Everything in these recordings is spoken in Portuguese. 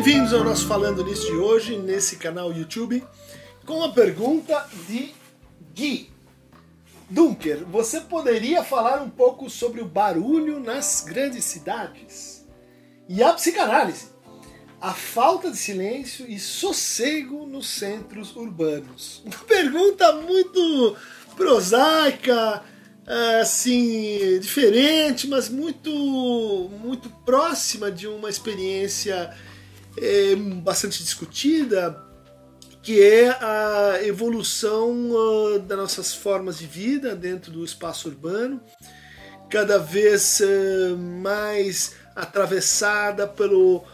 Bem-vindos ao nosso Falando Nisso de hoje, nesse canal YouTube, com a pergunta de Gui. Dunker, você poderia falar um pouco sobre o barulho nas grandes cidades? E a psicanálise, a falta de silêncio e sossego nos centros urbanos. Uma pergunta muito prosaica, assim, diferente, mas muito, muito próxima de uma experiência é, bastante discutida, que é a evolução uh, das nossas formas de vida dentro do espaço urbano, cada vez uh, mais atravessada pelo uh,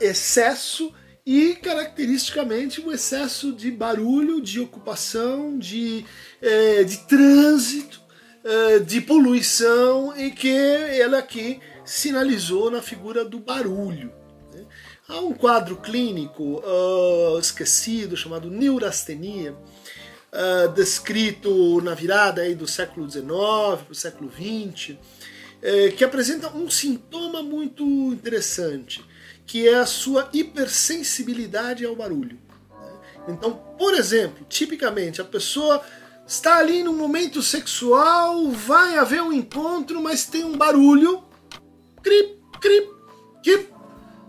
excesso e caracteristicamente o excesso de barulho, de ocupação, de, eh, de trânsito, eh, de poluição e que ela aqui sinalizou na figura do barulho. Há um quadro clínico uh, esquecido chamado neurastenia, uh, descrito na virada aí do século XIX para o século XX, eh, que apresenta um sintoma muito interessante, que é a sua hipersensibilidade ao barulho. Né? Então, por exemplo, tipicamente a pessoa está ali no momento sexual, vai haver um encontro, mas tem um barulho, crip, crip, crip,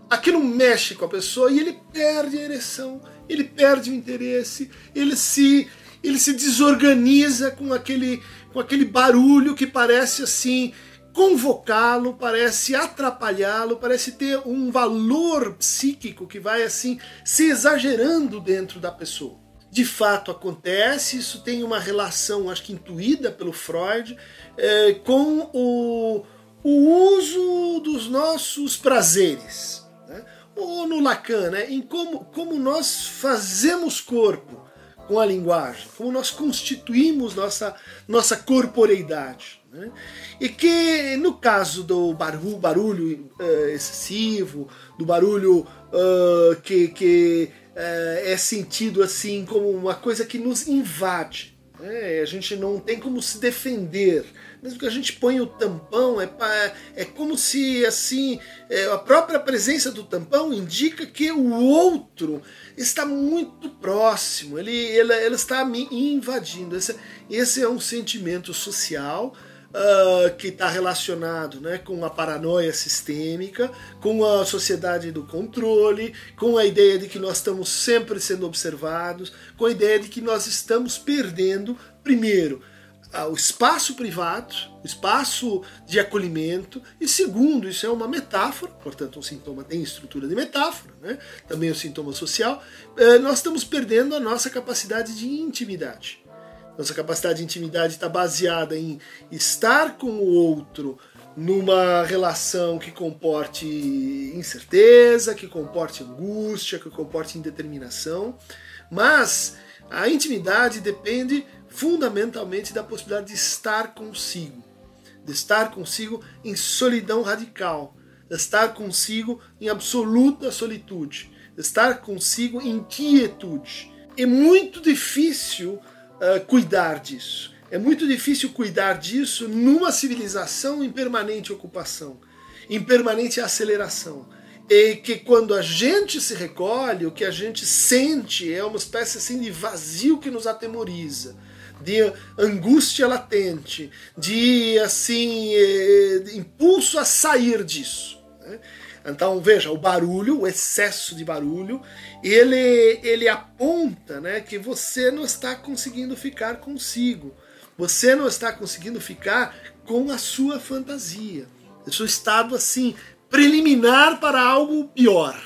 aquilo mexe com a pessoa e ele perde a ereção, ele perde o interesse, ele se ele se desorganiza com aquele com aquele barulho que parece assim convocá-lo, parece atrapalhá-lo, parece ter um valor psíquico que vai assim se exagerando dentro da pessoa. De fato acontece, isso tem uma relação, acho que intuída pelo Freud, é, com o, o uso dos nossos prazeres ou no Lacan, né, em como, como nós fazemos corpo com a linguagem, como nós constituímos nossa, nossa corporeidade. Né? E que no caso do barulho, barulho uh, excessivo, do barulho uh, que, que uh, é sentido assim como uma coisa que nos invade, né? a gente não tem como se defender, mesmo que a gente ponha o tampão, é, é como se assim é, a própria presença do tampão indica que o outro está muito próximo, ele, ele, ele está me invadindo. Esse, esse é um sentimento social Uh, que está relacionado né, com a paranoia sistêmica, com a sociedade do controle, com a ideia de que nós estamos sempre sendo observados, com a ideia de que nós estamos perdendo, primeiro, o espaço privado, o espaço de acolhimento, e segundo, isso é uma metáfora, portanto, um sintoma tem estrutura de metáfora, né? também o um sintoma social, eh, nós estamos perdendo a nossa capacidade de intimidade. Nossa capacidade de intimidade está baseada em estar com o outro numa relação que comporte incerteza, que comporte angústia, que comporte indeterminação, mas a intimidade depende fundamentalmente da possibilidade de estar consigo, de estar consigo em solidão radical, de estar consigo em absoluta solitude, de estar consigo em quietude. É muito difícil uh, cuidar disso. É muito difícil cuidar disso numa civilização em permanente ocupação, em permanente aceleração. E que quando a gente se recolhe, o que a gente sente é uma espécie assim de vazio que nos atemoriza de angústia latente, de assim eh, de impulso a sair disso. Né? Então veja, o barulho, o excesso de barulho, ele ele aponta, né, que você não está conseguindo ficar consigo. Você não está conseguindo ficar com a sua fantasia. O seu estado assim preliminar para algo pior.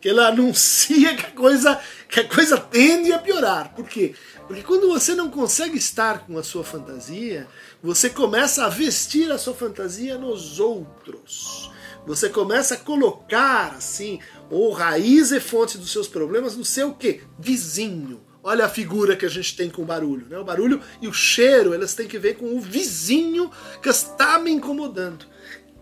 Que ela anuncia que a coisa que a coisa tende a piorar. Por quê? Porque quando você não consegue estar com a sua fantasia, você começa a vestir a sua fantasia nos outros. Você começa a colocar assim, ou raiz e fonte dos seus problemas no seu quê? Vizinho. Olha a figura que a gente tem com o barulho. Né? O barulho e o cheiro, elas têm que ver com o vizinho que está me incomodando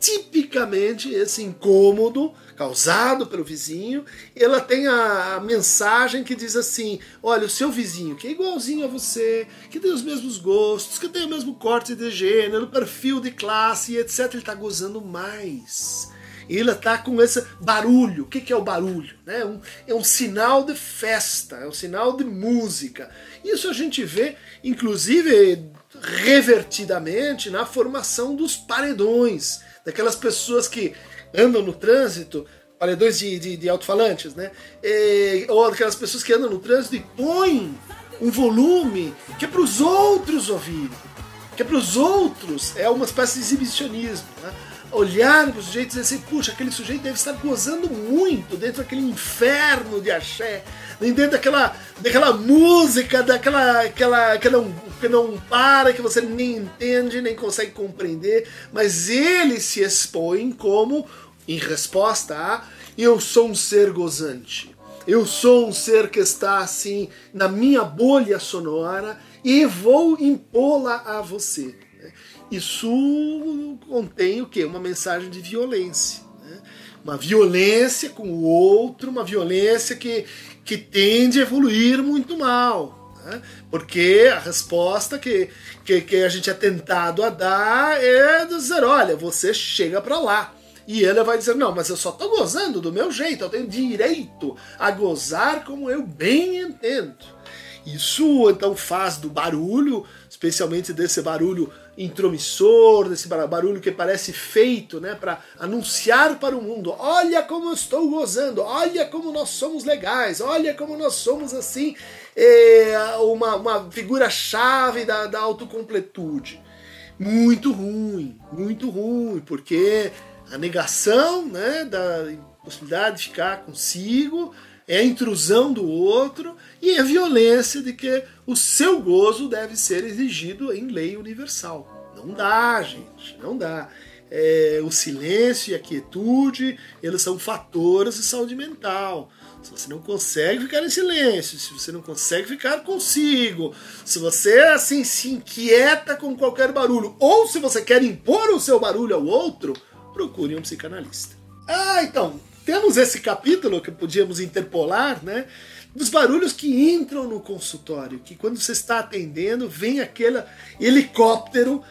tipicamente esse incômodo causado pelo vizinho, ela tem a, mensagem que diz assim: olha, o seu vizinho, que é igualzinho a você, que tem os mesmos gostos, que tem o mesmo corte de gênero, perfil de classe, etc., ele está gozando mais. e ele está com esse barulho. O que, que é o barulho? É um, é um sinal de festa, é um sinal de música. Isso a gente vê, inclusive, revertidamente na formação dos paredões, daquelas pessoas que andam no trânsito, paredões de, de, de alto-falantes, né? E, ou aquelas pessoas que andam no trânsito e põem um volume que é para os outros ouvirem, que é para os outros, é uma espécie de exibicionismo, né? olhar para o sujeito e dizer assim, puxa, aquele sujeito deve estar gozando muito dentro daquele inferno de axé, dentro daquela, daquela música, daquela aquela, que, que não para, que você nem entende, nem consegue compreender, mas ele se expõe como, em resposta a, eu sou um ser gozante. Eu sou um ser que está assim na minha bolha sonora e vou impô-la a você isso contém o quê? Uma mensagem de violência. Né? Uma violência com o outro, uma violência que, que tende a evoluir muito mal. Né? Porque a resposta que, que, que a gente é tentado a dar é dizer: olha, você chega para lá. E ele vai dizer: não, mas eu só estou gozando do meu jeito, eu tenho direito a gozar como eu bem entendo. Isso então faz do barulho, especialmente desse barulho intromissor, desse barulho que parece feito né, para anunciar para o mundo: olha como eu estou gozando, olha como nós somos legais, olha como nós somos assim, é, uma, uma figura-chave da, da autocompletude. Muito ruim, muito ruim, porque a negação né, da possibilidade de ficar consigo é a intrusão do outro e a violência de que o seu gozo deve ser exigido em lei universal. Não dá, gente, não dá. É, o silêncio e a quietude, eles são fatores de saúde mental. Se você não consegue ficar em silêncio, se você não consegue ficar consigo, se você assim se inquieta com qualquer barulho, ou se você quer impor o seu barulho ao outro, procure um psicanalista. Ah, então, temos esse capítulo que podíamos interpolar, né? Dos barulhos que entram no consultório, que quando você está atendendo, vem aquele helicóptero,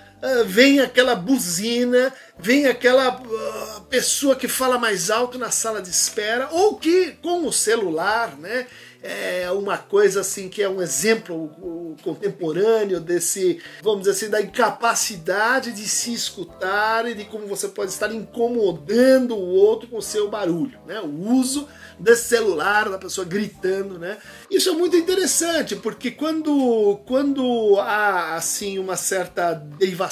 vem aquela buzina, vem aquela uh, pessoa que fala mais alto na sala de espera, ou que com o celular, né? é uma coisa assim que é um exemplo contemporâneo desse, vamos dizer assim, da incapacidade de se escutar e de como você pode estar incomodando o outro com o seu barulho, né? O uso desse celular, da pessoa gritando, né? Isso é muito interessante, porque quando, quando há assim uma certa derivação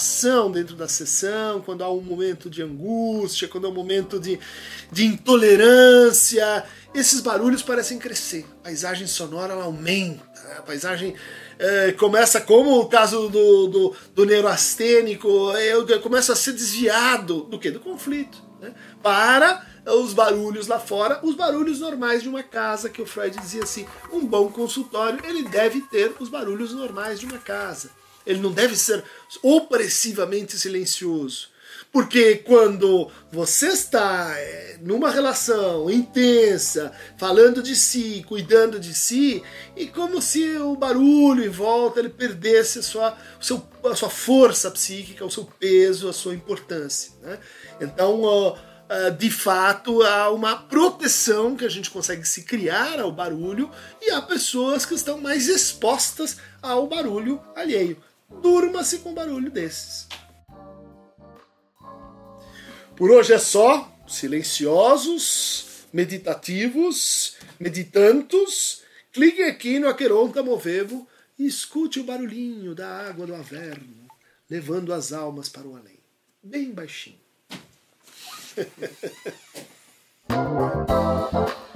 dentro da sessão, quando há um momento de angústia, quando há um momento de, de intolerância, esses barulhos parecem crescer. A paisagem sonora aumenta, né? a paisagem é, começa, como o caso do, do, do neuroastênico, é, começa a ser desviado do que? Do conflito. Né? Para os barulhos lá fora, os barulhos normais de uma casa, que o Freud dizia assim, um bom consultório, ele deve ter os barulhos normais de uma casa. Ele não deve ser opressivamente silencioso. Porque quando você está é, numa relação intensa, falando de si, cuidando de si, e como se o barulho em volta ele perdesse a sua, a sua força psíquica, o seu peso, a sua importância. Né? Então, de fato, há uma proteção que a gente consegue se criar ao barulho, e há pessoas que estão mais expostas ao barulho alheio. Durma-se com barulho desses. Por hoje é só. Silenciosos, meditativos, meditantos. Clique aqui no Aqueronta Movevo e escute o barulhinho da água do Averno, levando as almas para o além. Bem baixinho.